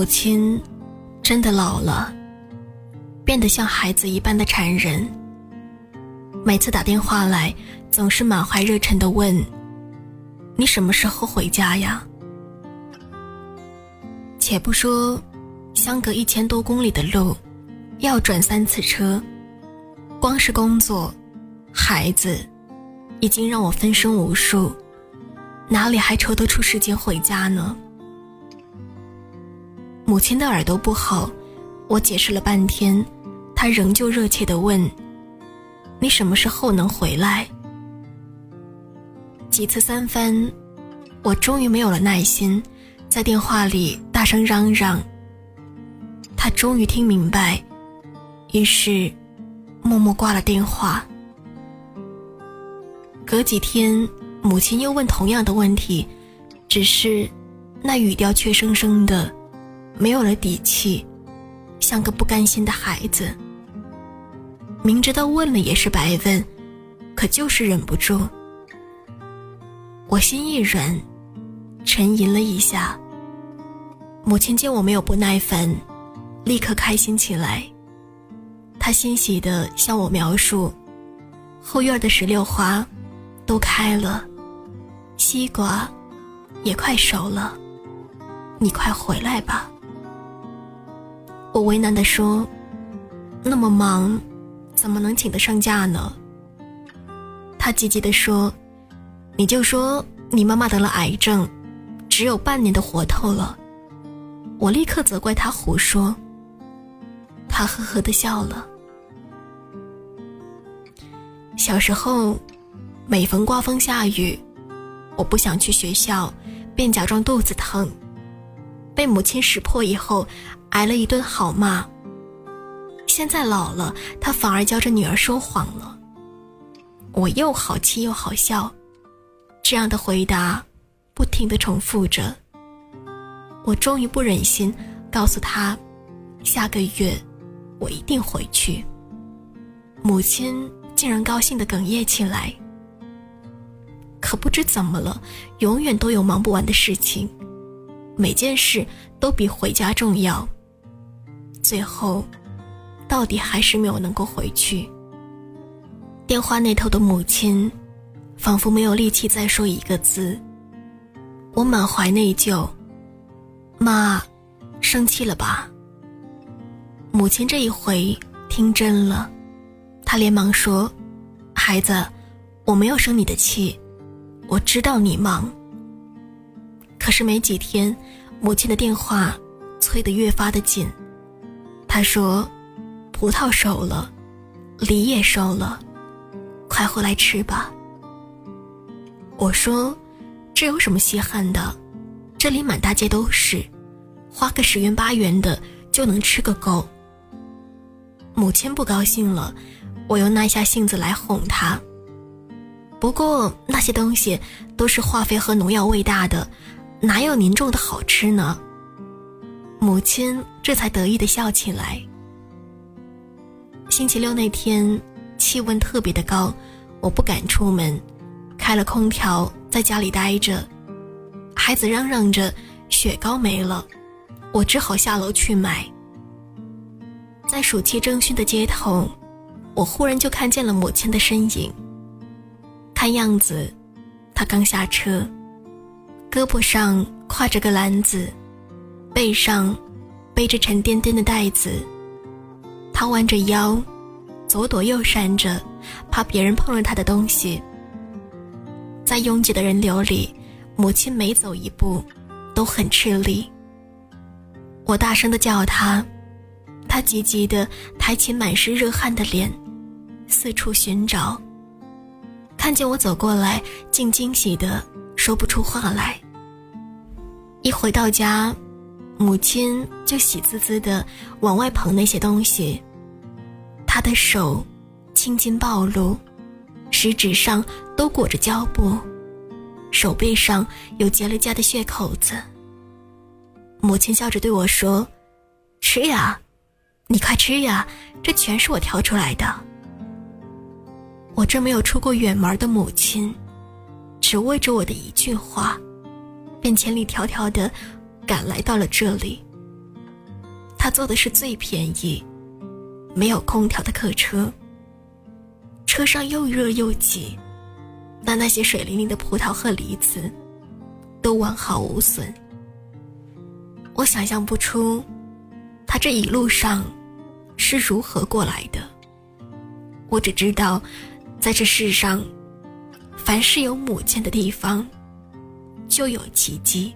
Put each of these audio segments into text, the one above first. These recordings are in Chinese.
母亲真的老了，变得像孩子一般的缠人。每次打电话来，总是满怀热忱的问：“你什么时候回家呀？”且不说相隔一千多公里的路，要转三次车，光是工作、孩子，已经让我分身无数，哪里还抽得出时间回家呢？母亲的耳朵不好，我解释了半天，她仍旧热切地问：“你什么时候能回来？”几次三番，我终于没有了耐心，在电话里大声嚷嚷。她终于听明白，于是默默挂了电话。隔几天，母亲又问同样的问题，只是那语调却生生的。没有了底气，像个不甘心的孩子。明知道问了也是白问，可就是忍不住。我心一软，沉吟了一下。母亲见我没有不耐烦，立刻开心起来。她欣喜地向我描述：后院的石榴花都开了，西瓜也快熟了，你快回来吧。我为难地说：“那么忙，怎么能请得上假呢？”他急急地说：“你就说你妈妈得了癌症，只有半年的活头了。”我立刻责怪他胡说。他呵呵地笑了。小时候，每逢刮风下雨，我不想去学校，便假装肚子疼，被母亲识破以后。挨了一顿好骂。现在老了，他反而教着女儿说谎了。我又好气又好笑，这样的回答不停的重复着。我终于不忍心告诉他，下个月我一定回去。母亲竟然高兴的哽咽起来。可不知怎么了，永远都有忙不完的事情，每件事都比回家重要。最后，到底还是没有能够回去。电话那头的母亲，仿佛没有力气再说一个字。我满怀内疚，妈，生气了吧？母亲这一回听真了，她连忙说：“孩子，我没有生你的气，我知道你忙。”可是没几天，母亲的电话催得越发的紧。他说：“葡萄熟了，梨也熟了，快回来吃吧。”我说：“这有什么稀罕的？这里满大街都是，花个十元八元的就能吃个够。”母亲不高兴了，我又耐下性子来哄她。不过那些东西都是化肥和农药喂大的，哪有您种的好吃呢？母亲这才得意的笑起来。星期六那天，气温特别的高，我不敢出门，开了空调，在家里待着。孩子嚷嚷着雪糕没了，我只好下楼去买。在暑气蒸熏的街头，我忽然就看见了母亲的身影。看样子，她刚下车，胳膊上挎着个篮子。背上背着沉甸甸的袋子，他弯着腰，左躲右闪着，怕别人碰了他的东西。在拥挤的人流里，母亲每走一步都很吃力。我大声的叫他，他急急的抬起满是热汗的脸，四处寻找。看见我走过来，竟惊喜的说不出话来。一回到家。母亲就喜滋滋的往外捧那些东西，她的手青筋暴露，食指上都裹着胶布，手背上有结了痂的血口子。母亲笑着对我说：“吃呀，你快吃呀，这全是我挑出来的。”我这没有出过远门的母亲，只为着我的一句话，便千里迢迢的。赶来到了这里，他坐的是最便宜、没有空调的客车，车上又热又挤，但那些水灵灵的葡萄和梨子都完好无损。我想象不出他这一路上是如何过来的。我只知道，在这世上，凡是有母亲的地方，就有奇迹。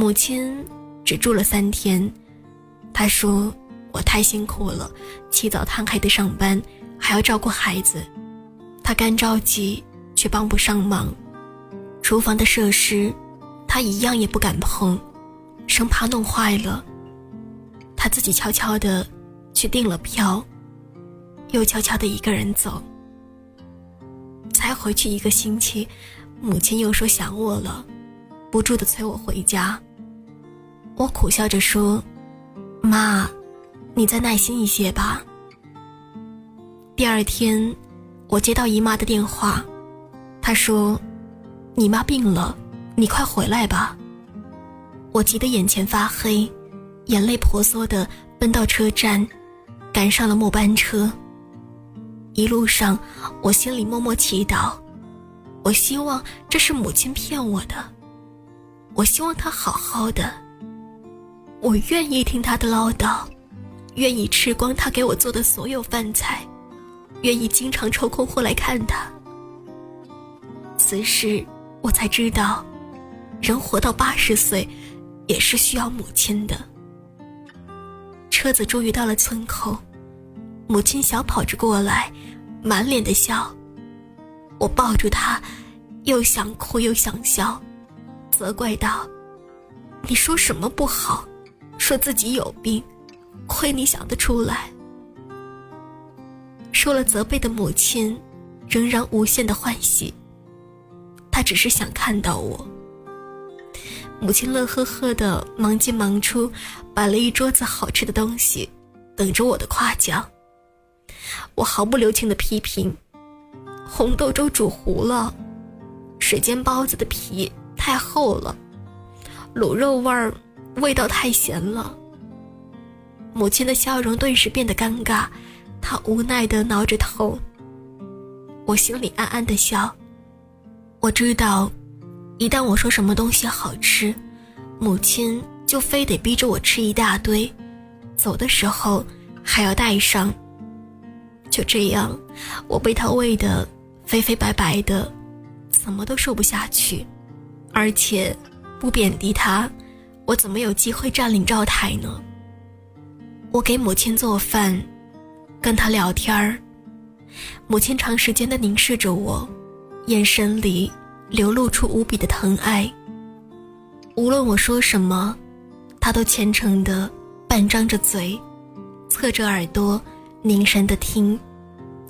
母亲只住了三天，她说：“我太辛苦了，起早贪黑的上班，还要照顾孩子，她干着急却帮不上忙。厨房的设施，她一样也不敢碰，生怕弄坏了。她自己悄悄的去订了票，又悄悄的一个人走。才回去一个星期，母亲又说想我了，不住的催我回家。”我苦笑着说：“妈，你再耐心一些吧。”第二天，我接到姨妈的电话，她说：“你妈病了，你快回来吧。”我急得眼前发黑，眼泪婆娑的奔到车站，赶上了末班车。一路上，我心里默默祈祷，我希望这是母亲骗我的，我希望她好好的。我愿意听他的唠叨，愿意吃光他给我做的所有饭菜，愿意经常抽空过来看他。此时我才知道，人活到八十岁，也是需要母亲的。车子终于到了村口，母亲小跑着过来，满脸的笑。我抱住她，又想哭又想笑，责怪道：“你说什么不好？”说自己有病，亏你想得出来。受了责备的母亲，仍然无限的欢喜。她只是想看到我。母亲乐呵呵的忙进忙出，摆了一桌子好吃的东西，等着我的夸奖。我毫不留情的批评：红豆粥煮糊了，水煎包子的皮太厚了，卤肉味儿。味道太咸了。母亲的笑容顿时变得尴尬，她无奈地挠着头。我心里暗暗的笑。我知道，一旦我说什么东西好吃，母亲就非得逼着我吃一大堆，走的时候还要带上。就这样，我被她喂得肥肥白白的，怎么都瘦不下去。而且，不贬低她。我怎么有机会占领灶台呢？我给母亲做饭，跟她聊天儿。母亲长时间的凝视着我，眼神里流露出无比的疼爱。无论我说什么，她都虔诚的半张着嘴，侧着耳朵凝神的听。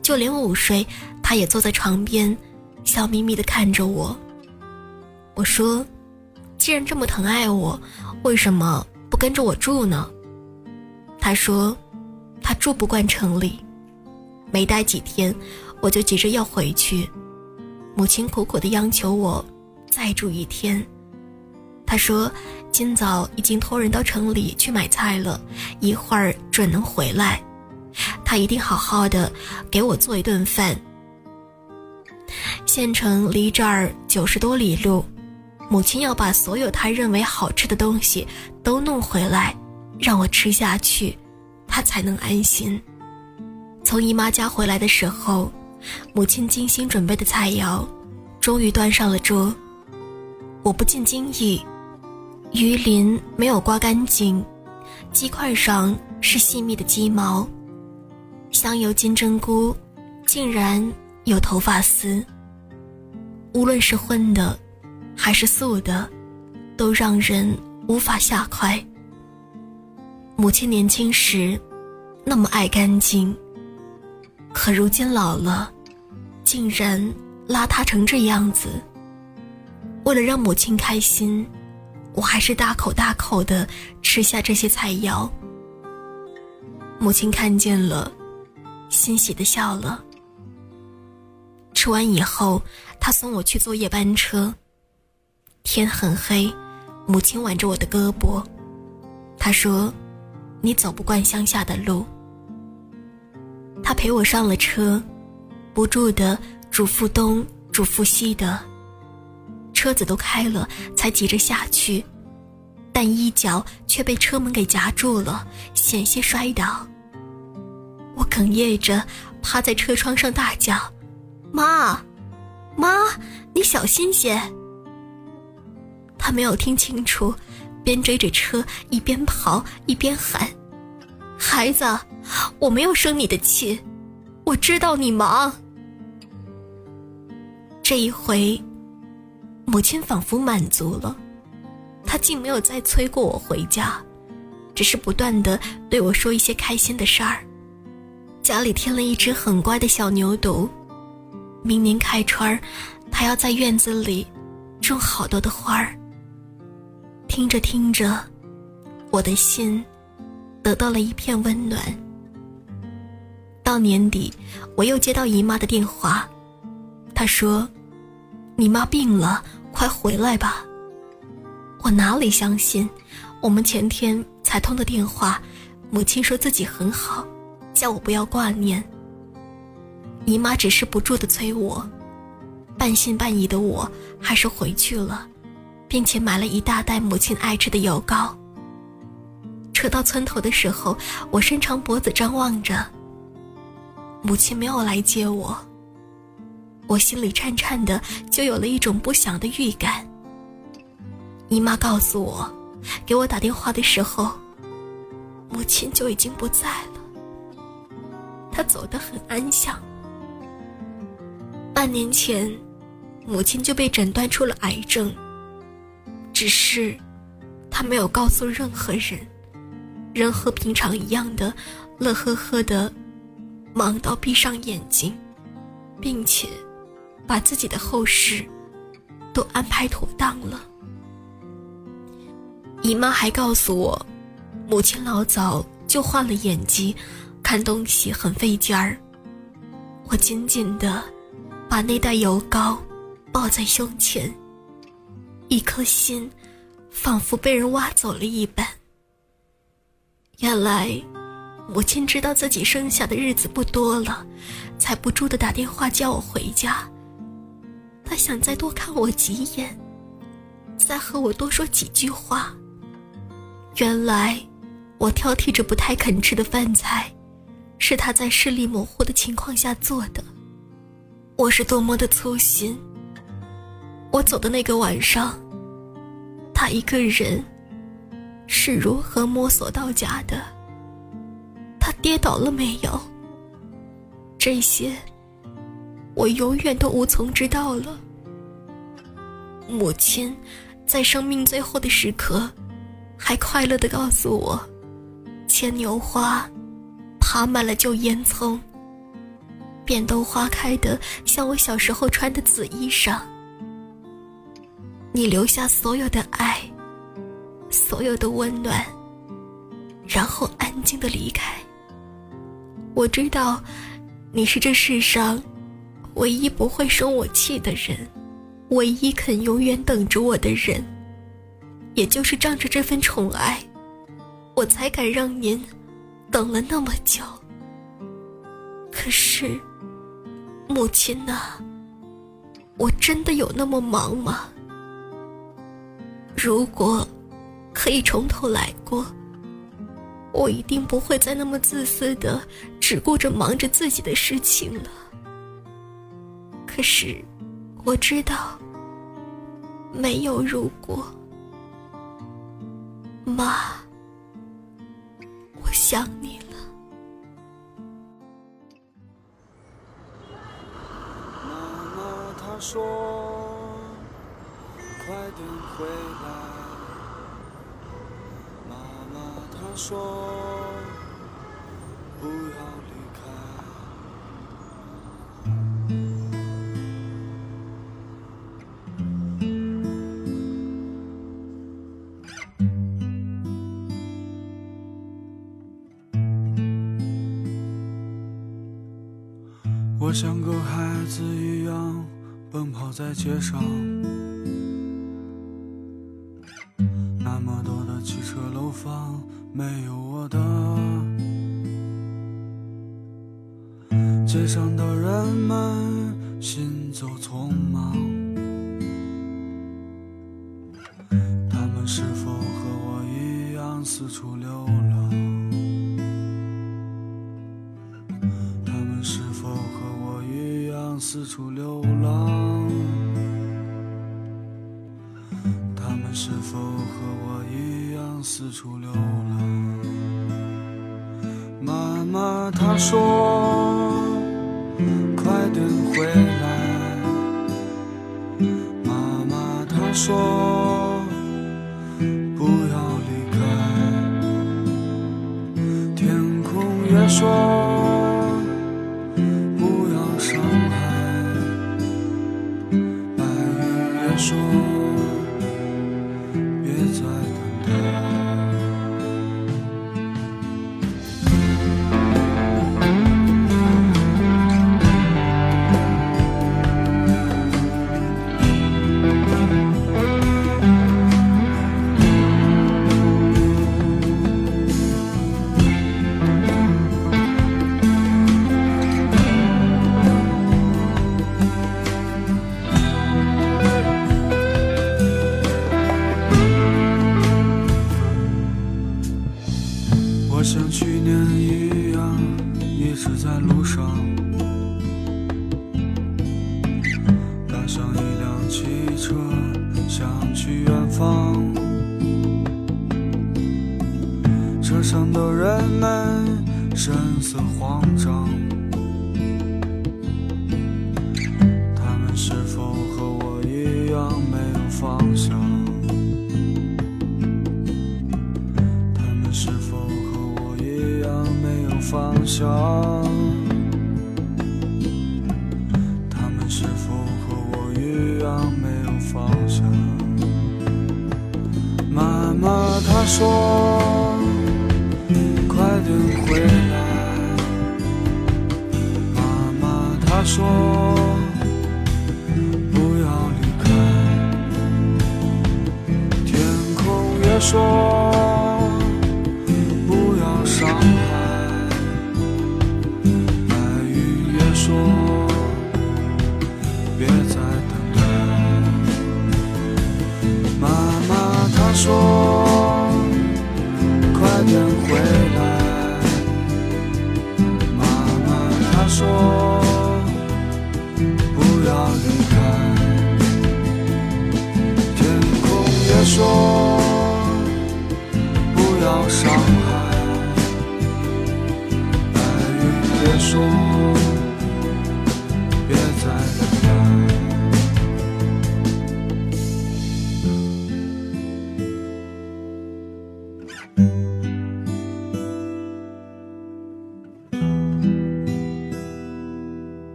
就连午睡，她也坐在床边，笑眯眯的看着我。我说。既然这么疼爱我，为什么不跟着我住呢？他说，他住不惯城里，没待几天，我就急着要回去。母亲苦苦的央求我再住一天。他说，今早已经托人到城里去买菜了，一会儿准能回来。他一定好好的给我做一顿饭。县城离这儿九十多里路。母亲要把所有她认为好吃的东西都弄回来，让我吃下去，她才能安心。从姨妈家回来的时候，母亲精心准备的菜肴，终于端上了桌。我不禁惊异，鱼鳞没有刮干净，鸡块上是细密的鸡毛，香油金针菇竟然有头发丝。无论是荤的。还是素的，都让人无法下筷。母亲年轻时那么爱干净，可如今老了，竟然邋遢成这样子。为了让母亲开心，我还是大口大口的吃下这些菜肴。母亲看见了，欣喜的笑了。吃完以后，她送我去坐夜班车。天很黑，母亲挽着我的胳膊，她说：“你走不惯乡下的路。”他陪我上了车，不住的嘱咐东嘱咐西的。车子都开了，才急着下去，但一脚却被车门给夹住了，险些摔倒。我哽咽着趴在车窗上大叫：“妈，妈，你小心些！”他没有听清楚，边追着车一边跑一边喊：“孩子，我没有生你的气，我知道你忙。”这一回。母亲仿佛满足了，她竟没有再催过我回家，只是不断的对我说一些开心的事儿。家里添了一只很乖的小牛犊，明年开春儿，他要在院子里种好多的花儿。听着听着，我的心得到了一片温暖。到年底，我又接到姨妈的电话，她说：“你妈病了。”快回来吧！我哪里相信？我们前天才通的电话，母亲说自己很好，叫我不要挂念。姨妈只是不住的催我，半信半疑的我还是回去了，并且买了一大袋母亲爱吃的油糕。车到村头的时候，我伸长脖子张望着，母亲没有来接我。我心里颤颤的，就有了一种不祥的预感。姨妈告诉我，给我打电话的时候，母亲就已经不在了。她走得很安详。半年前，母亲就被诊断出了癌症。只是，他没有告诉任何人，人和平常一样的，乐呵呵的，忙到闭上眼睛，并且。把自己的后事都安排妥当了。姨妈还告诉我，母亲老早就换了眼睛，看东西很费劲儿。我紧紧的把那袋油膏抱在胸前，一颗心仿佛被人挖走了一般。原来，母亲知道自己剩下的日子不多了，才不住的打电话叫我回家。他想再多看我几眼，再和我多说几句话。原来，我挑剔着不太肯吃的饭菜，是他在视力模糊的情况下做的。我是多么的粗心。我走的那个晚上，他一个人是如何摸索到家的？他跌倒了没有？这些。我永远都无从知道了。母亲在生命最后的时刻，还快乐地告诉我：牵牛花爬满了旧烟囱，扁豆花开的像我小时候穿的紫衣裳。你留下所有的爱，所有的温暖，然后安静的离开。我知道，你是这世上。唯一不会生我气的人，唯一肯永远等着我的人，也就是仗着这份宠爱，我才敢让您等了那么久。可是，母亲呐，我真的有那么忙吗？如果可以从头来过，我一定不会再那么自私的只顾着忙着自己的事情了。可是，我知道，没有如果。妈，我想你了。妈妈她说：“快点回来。”妈妈她说：“不要离开。”我像个孩子一样奔跑在街上，处流浪？他们是否和我一样四处流浪？妈妈她说。快点回来，妈妈她说不要离开。天空也说是否和我一样没有方向？他们是否和我一样没有方向？妈妈她说：“快点回来。”妈妈她说：“